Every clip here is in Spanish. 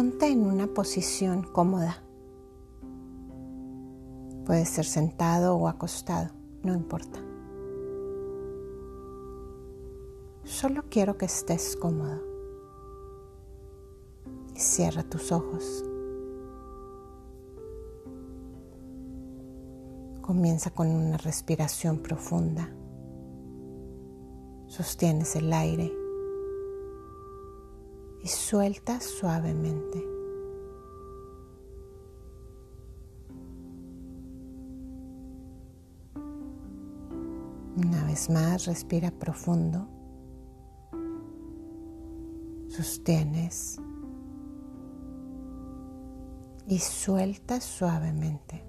ponte en una posición cómoda. Puede ser sentado o acostado, no importa. Solo quiero que estés cómodo. Cierra tus ojos. Comienza con una respiración profunda. Sostienes el aire y suelta suavemente. Una vez más, respira profundo. Sostienes y suelta suavemente.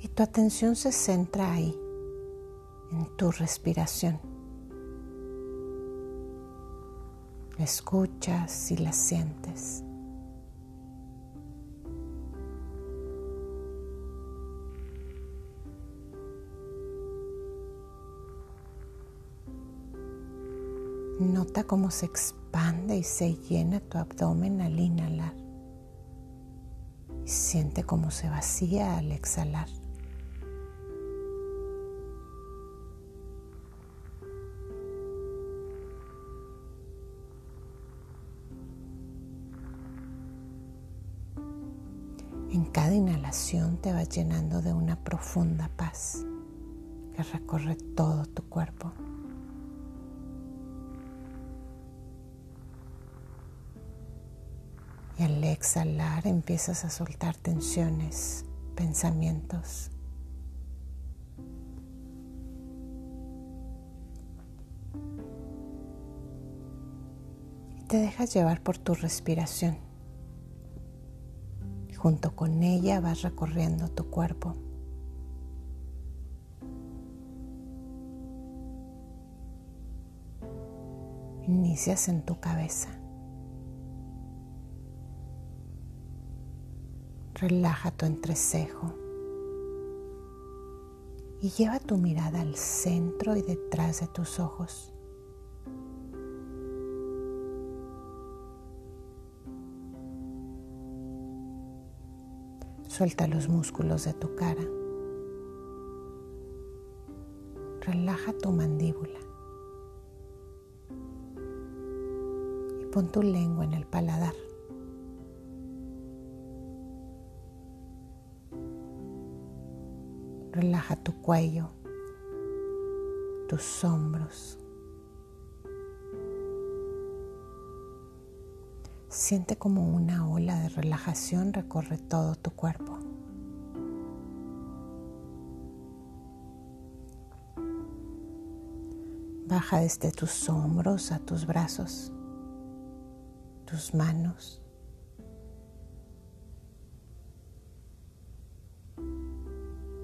Y tu atención se centra ahí en tu respiración. La escuchas y la sientes. Nota cómo se expande y se llena tu abdomen al inhalar. Y siente cómo se vacía al exhalar. Te vas llenando de una profunda paz que recorre todo tu cuerpo. Y al exhalar empiezas a soltar tensiones, pensamientos. Y te dejas llevar por tu respiración. Junto con ella vas recorriendo tu cuerpo. Inicias en tu cabeza. Relaja tu entrecejo y lleva tu mirada al centro y detrás de tus ojos. Suelta los músculos de tu cara. Relaja tu mandíbula. Y pon tu lengua en el paladar. Relaja tu cuello, tus hombros. Siente como una ola de relajación recorre todo tu cuerpo. Baja desde tus hombros a tus brazos, tus manos.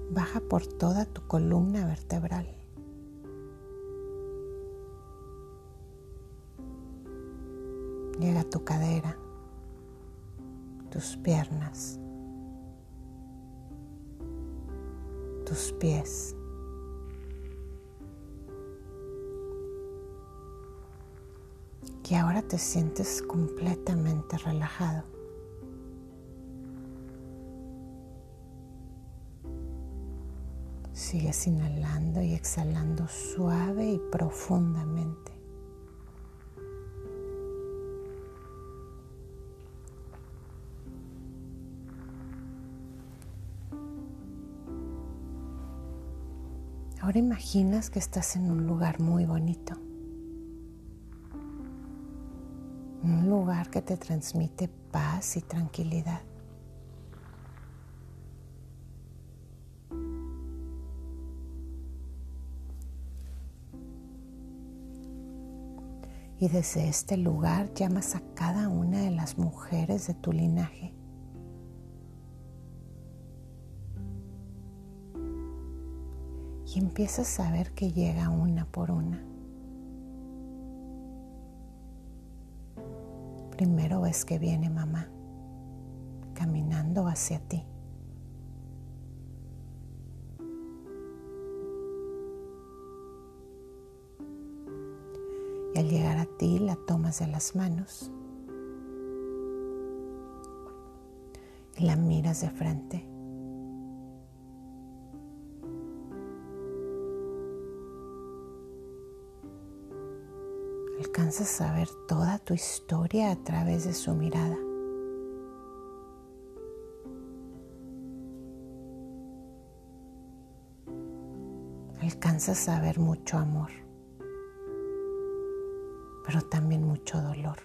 Baja por toda tu columna vertebral. Tu cadera, tus piernas, tus pies. Y ahora te sientes completamente relajado. Sigues inhalando y exhalando suave y profundamente. Ahora imaginas que estás en un lugar muy bonito. Un lugar que te transmite paz y tranquilidad. Y desde este lugar llamas a cada una de las mujeres de tu linaje y empiezas a ver que llega una por una. Primero ves que viene mamá caminando hacia ti. al llegar a ti la tomas de las manos y la miras de frente. Alcanzas a ver toda tu historia a través de su mirada. Alcanzas a ver mucho amor, pero también mucho dolor.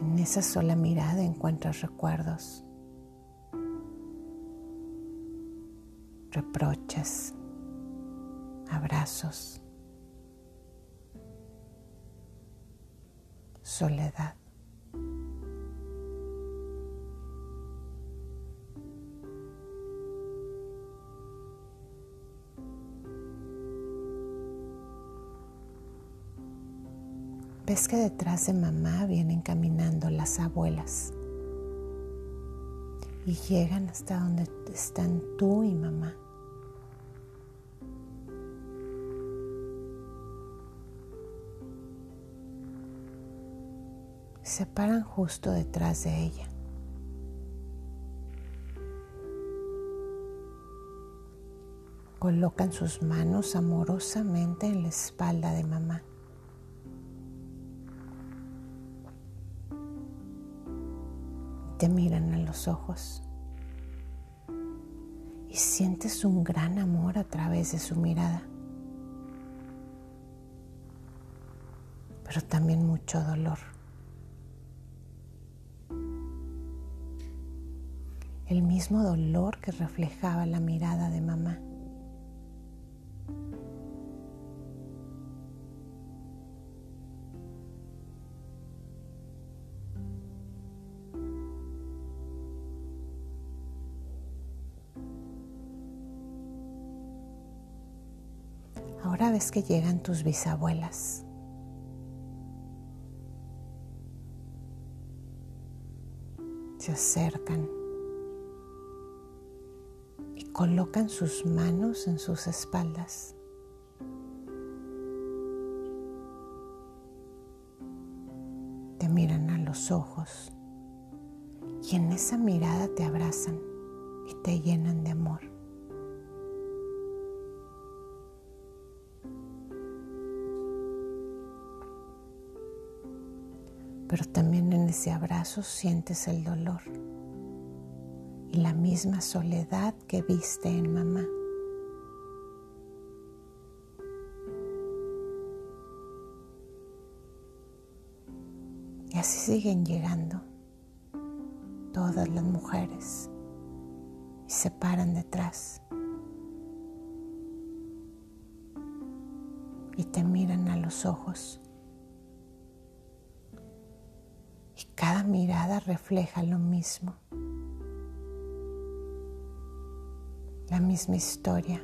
En esa sola mirada encuentras recuerdos, reproches, abrazos, soledad. Ves que detrás de mamá vienen caminando las abuelas y llegan hasta donde están tú y mamá. Se paran justo detrás de ella. Colocan sus manos amorosamente en la espalda de mamá. te miran a los ojos y sientes un gran amor a través de su mirada, pero también mucho dolor. El mismo dolor que reflejaba la mirada de mamá. Ahora ves que llegan tus bisabuelas. Se acercan colocan sus manos en sus espaldas. Te miran a los ojos y en esa mirada te abrazan y te llenan de amor. pero también en ese abrazo sientes el dolor la misma soledad que viste en mamá. Y así siguen llegando todas las mujeres y se paran detrás y te miran a los ojos. Cada mirada refleja lo mismo, la misma historia,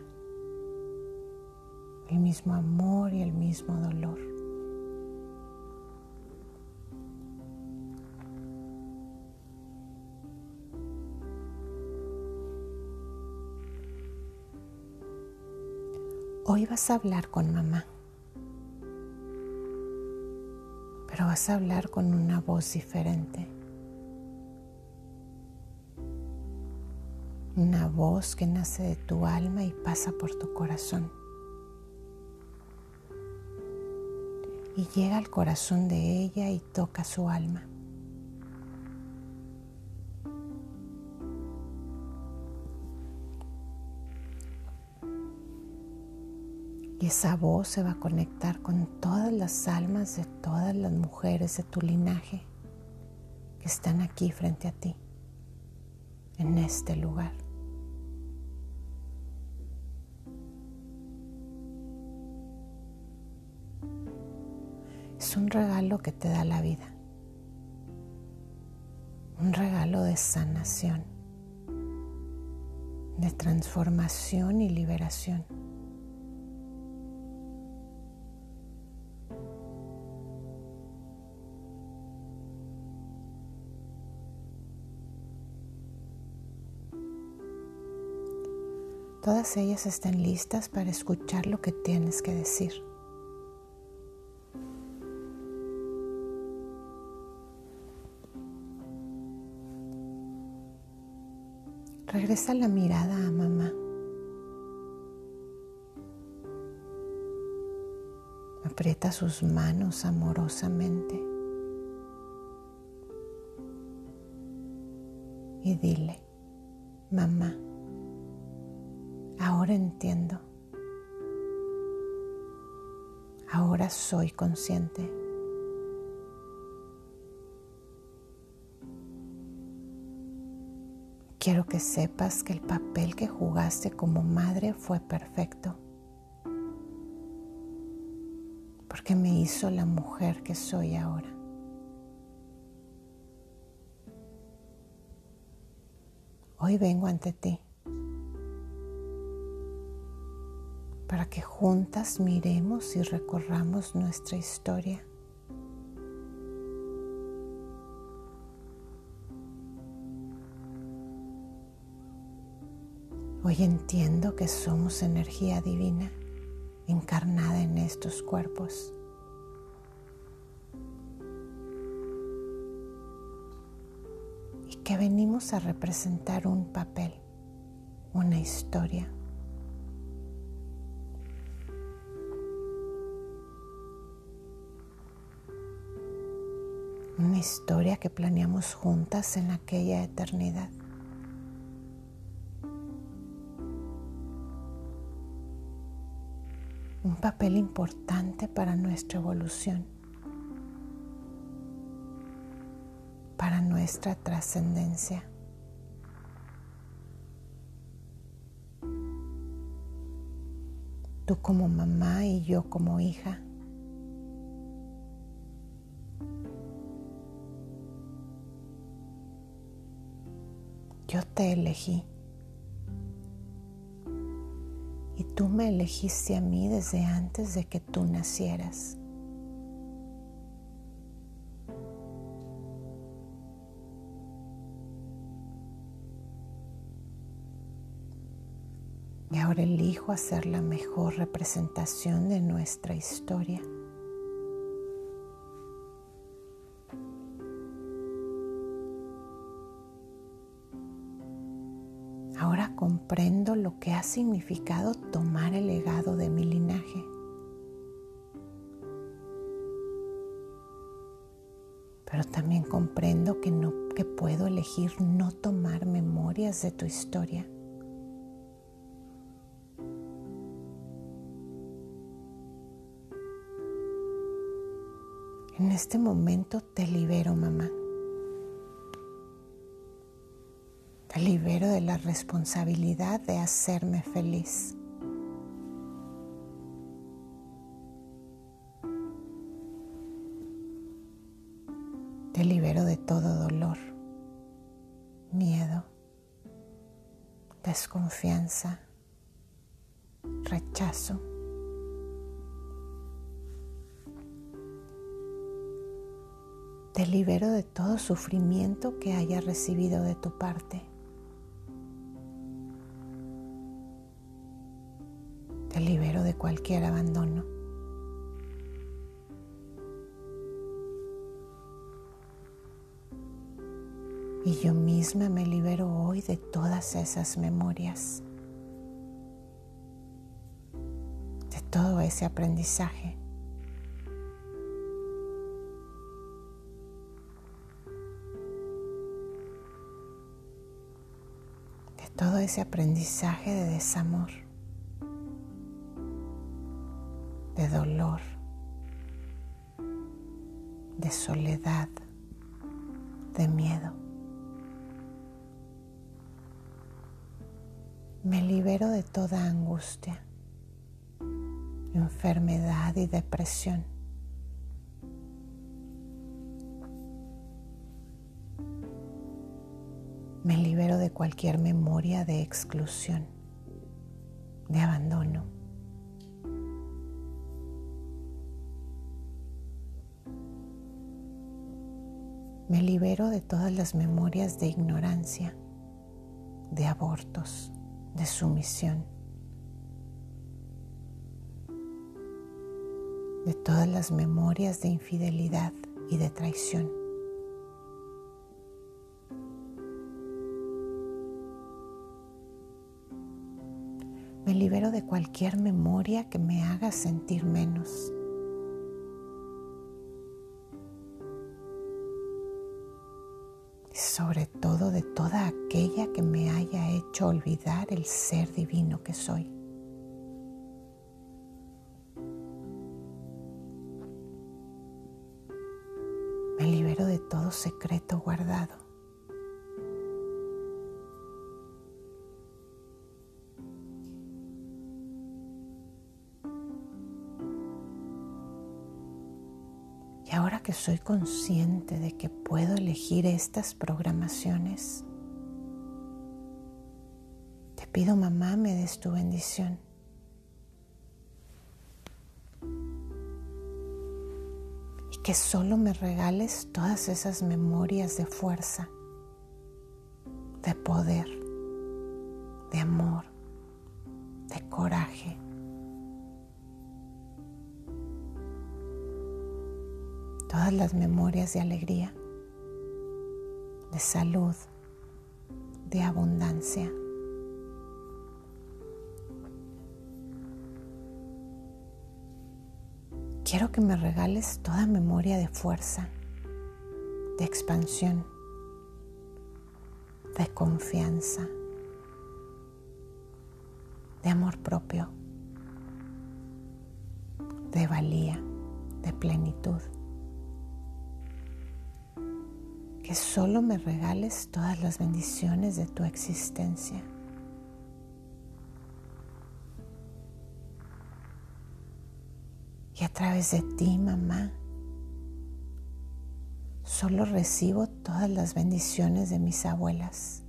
el mismo amor y el mismo dolor. Hoy vas a hablar con mamá. pero vas a hablar con una voz diferente. Una voz que nace de tu alma y pasa por tu corazón. Y llega al corazón de ella y toca su alma. Y esa voz se va a conectar con todas las almas de todas las mujeres de tu linaje que están aquí frente a ti, en este lugar. Es un regalo que te da la vida, un regalo de sanación, de transformación y liberación. Todas ellas están listas para escuchar lo que tienes que decir. Regresa la mirada a mamá. Aprieta sus manos amorosamente y dile, mamá, ahora entiendo, ahora soy consciente. Quiero que sepas que el papel que jugaste como madre fue perfecto, porque me hizo la mujer que soy ahora. Hoy vengo ante ti para que juntas miremos y recorramos nuestra historia. Hoy entiendo que somos energía divina encarnada en estos cuerpos. Y que venimos a representar un papel, una historia. Una historia que planeamos juntas en aquella eternidad. Papel importante para nuestra evolución, para nuestra trascendencia. Tú como mamá y yo como hija. Yo te elegí. Tú me elegiste a mí desde antes de que tú nacieras. Y ahora elijo hacer la mejor representación de nuestra historia. Comprendo lo que ha significado tomar el legado de mi linaje. Pero también comprendo que, no, que puedo elegir no tomar memorias de tu historia. En este momento te libero, mamá. Te libero de la responsabilidad de hacerme feliz. Te libero de todo dolor, miedo, desconfianza, rechazo. Te libero de todo sufrimiento que haya recibido de tu parte. Cualquier abandono. Y yo misma me libero hoy de todas esas memorias, de todo ese aprendizaje. de todo ese aprendizaje de desamor. De dolor, de soledad, de miedo. Me libero de toda angustia, enfermedad y depresión. Me libero de cualquier memoria de exclusión, de abandono. Me libero de todas las memorias de ignorancia, de abortos, de sumisión, de todas las memorias de infidelidad y de traición. Me libero de cualquier memoria que me haga sentir menos. De toda aquella que me haya hecho olvidar el ser divino que soy. Me libero de todo secreto guardado. Soy consciente de que puedo elegir estas programaciones, te pido mamá me des tu bendición. Y que solo me regales todas esas memorias de fuerza, de poder, de amor, las memorias de alegría, de salud, de abundancia. Quiero que me regales toda memoria de fuerza, de expansión, de confianza, de amor propio, de valía, de plenitud. Que solo me regales todas las bendiciones de tu existencia. Y a través de ti, mamá, solo recibo todas las bendiciones de mis abuelas,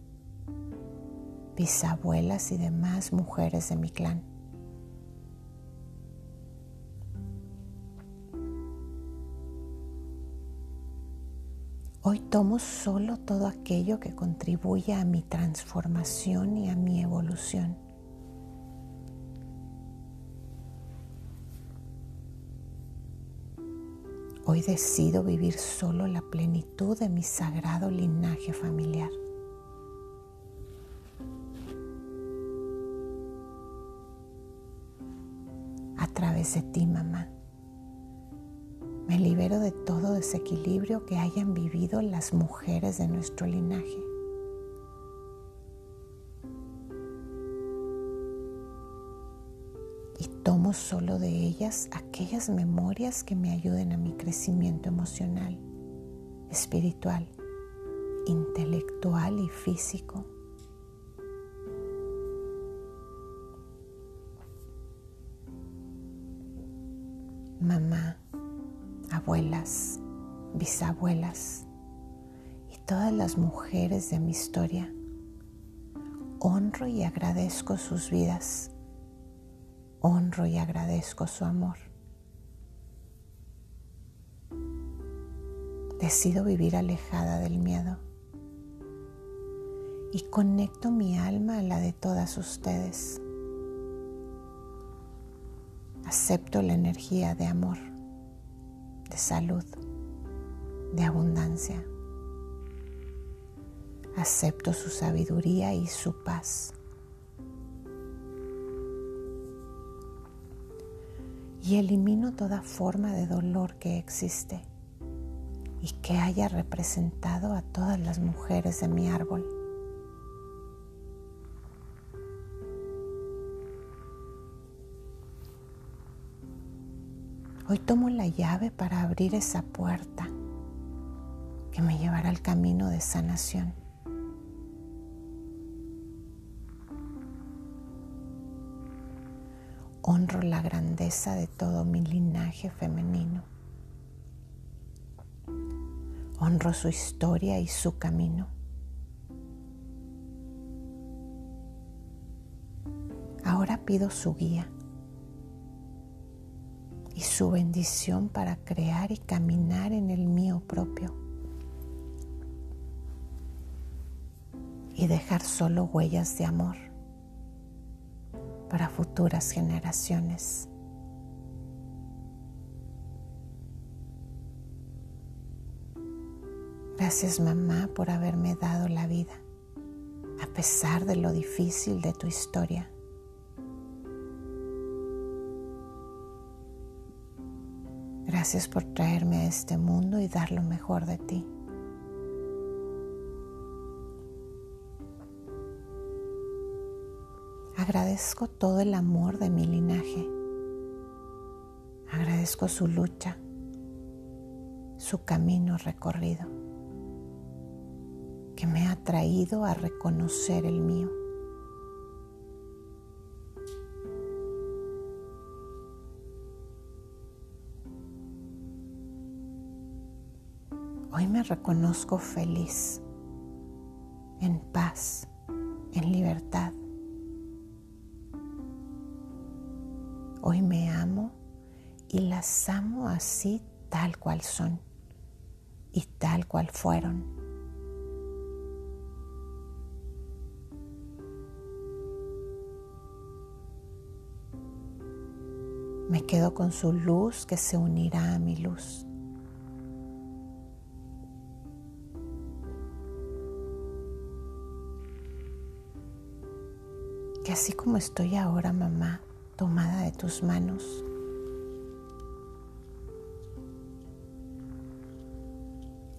bisabuelas y demás mujeres de mi clan. Hoy tomo solo todo aquello que contribuye a mi transformación y a mi evolución. Hoy decido vivir solo la plenitud de mi sagrado linaje familiar. A través de ti, mamá. Me libero de todo desequilibrio que hayan vivido las mujeres de nuestro linaje. Y tomo solo de ellas aquellas memorias que me ayuden a mi crecimiento emocional, espiritual, intelectual y físico. Bisabuelas y todas las mujeres de mi historia. Honro y agradezco sus vidas. Honro y agradezco su amor. Decido vivir alejada del miedo y conecto mi alma a la de todas ustedes. Acepto la energía de amor de salud, de abundancia. Acepto su sabiduría y su paz. Y elimino toda forma de dolor que existe y que haya representado a todas las mujeres de mi árbol. Hoy tomo la llave para abrir esa puerta que me llevará al camino de sanación. Honro la grandeza de todo mi linaje femenino. Honro su historia y su camino. Ahora pido su guía y su bendición para crear y caminar en el mío propio y dejar solo huellas de amor, para futuras generaciones. Gracias mamá por haberme dado la vida, a pesar de lo difícil de tu historia. Gracias por traerme a este mundo y dar lo mejor de ti. Agradezco todo el amor de mi linaje. Agradezco su lucha, su camino recorrido, que me ha traído a reconocer el mío. Hoy me reconozco feliz, en paz, en libertad. Hoy me amo y las amo así tal cual son y tal cual fueron. Me quedo con su luz que se unirá a mi luz. Que así como estoy ahora, mamá, tomada de tus manos.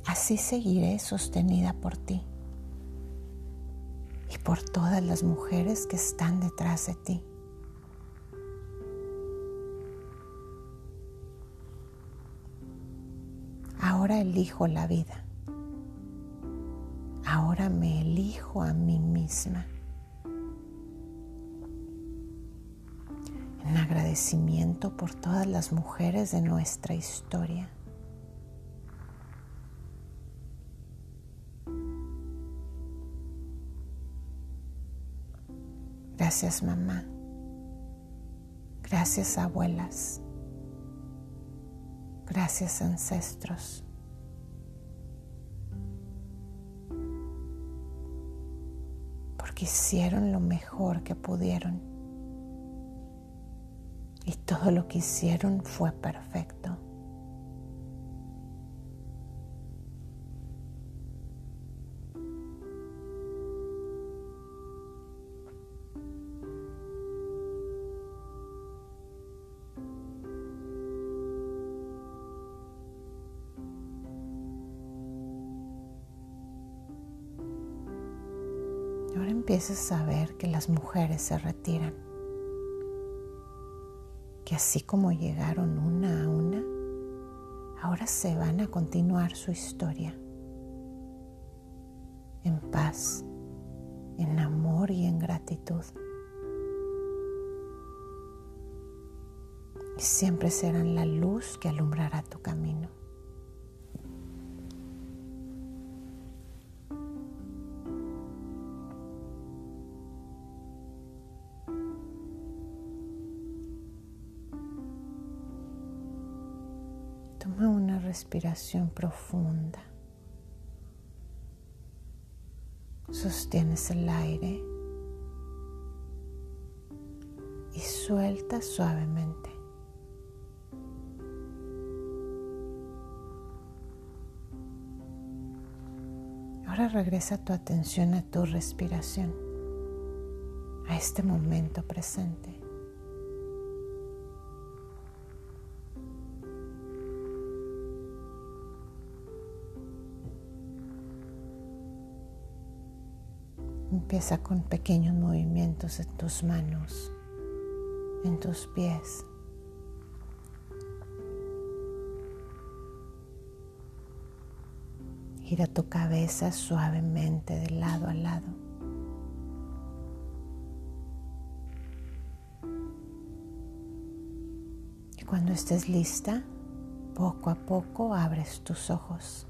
Así seguiré sostenida por ti y por todas las mujeres que están detrás de ti. Ahora elijo la vida. Ahora me elijo a mí misma. En agradecimiento por todas las mujeres de nuestra historia. Gracias mamá. Gracias abuelas. Gracias ancestros. Porque hicieron lo mejor que pudieron y todo lo que hicieron fue perfecto. Ahora empiezas a ver que las mujeres se retiran que así como llegaron una a una, ahora se van a continuar su historia en paz, en amor y en gratitud. Y siempre serán la luz que alumbrará tu camino. Respiración profunda. Sostienes el aire y suelta suavemente. Ahora regresa tu atención a tu respiración, a este momento presente. Empieza con pequeños movimientos en tus manos, en tus pies. Gira tu cabeza suavemente de lado a lado. Y cuando estés lista, poco a poco abres tus ojos.